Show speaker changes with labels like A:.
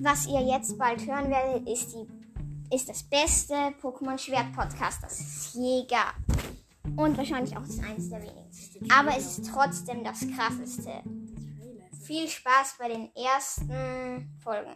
A: was ihr jetzt bald hören werdet, ist, die, ist das beste Pokémon-Schwert-Podcast, das es je gab. Und wahrscheinlich auch das eines der wenigsten. Aber es ist trotzdem das krasseste. Viel Spaß bei den ersten Folgen.